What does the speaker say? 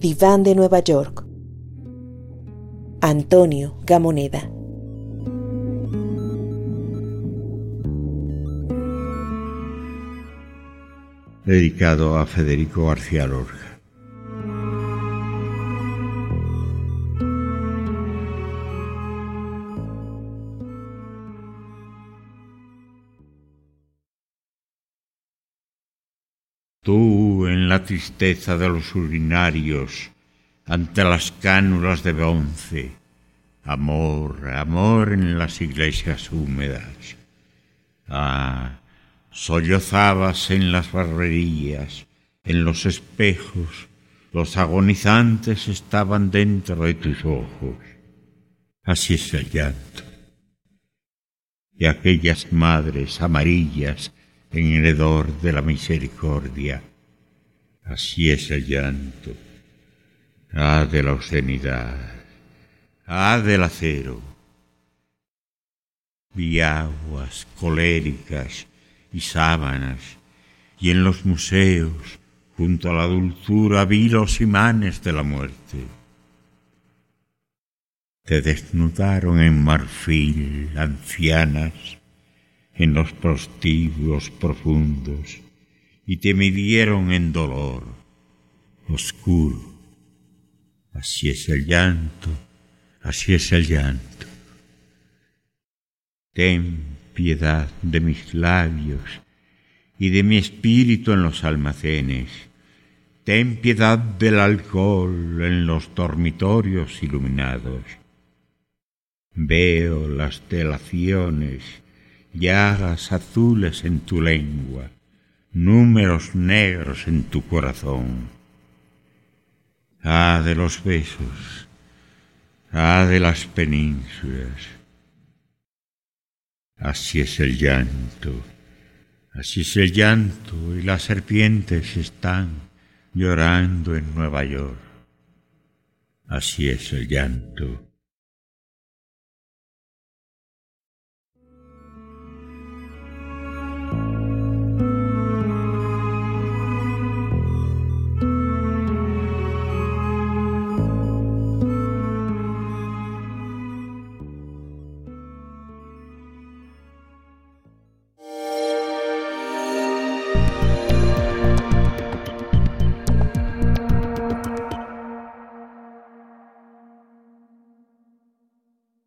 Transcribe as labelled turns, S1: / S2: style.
S1: Diván de Nueva York. Antonio Gamoneda.
S2: Dedicado a Federico García Lorca. Tú en la tristeza de los urinarios, ante las cánulas de bronce, amor, amor en las iglesias húmedas. Ah, sollozabas en las barrerías, en los espejos, los agonizantes estaban dentro de tus ojos. Así es el llanto. Y aquellas madres amarillas en el hedor de la misericordia. Así es el llanto. Ah, de la obscenidad. Ah, del acero. Vi aguas coléricas y sábanas, y en los museos, junto a la dulzura, vi los imanes de la muerte. Te desnudaron en marfil, ancianas, en los prostíbulos profundos y te midieron en dolor oscuro. Así es el llanto, así es el llanto. Ten piedad de mis labios y de mi espíritu en los almacenes. Ten piedad del alcohol en los dormitorios iluminados. Veo las delaciones llagas azules en tu lengua, números negros en tu corazón. Ah, de los besos, ah, de las penínsulas. Así es el llanto, así es el llanto y las serpientes están llorando en Nueva York. Así es el llanto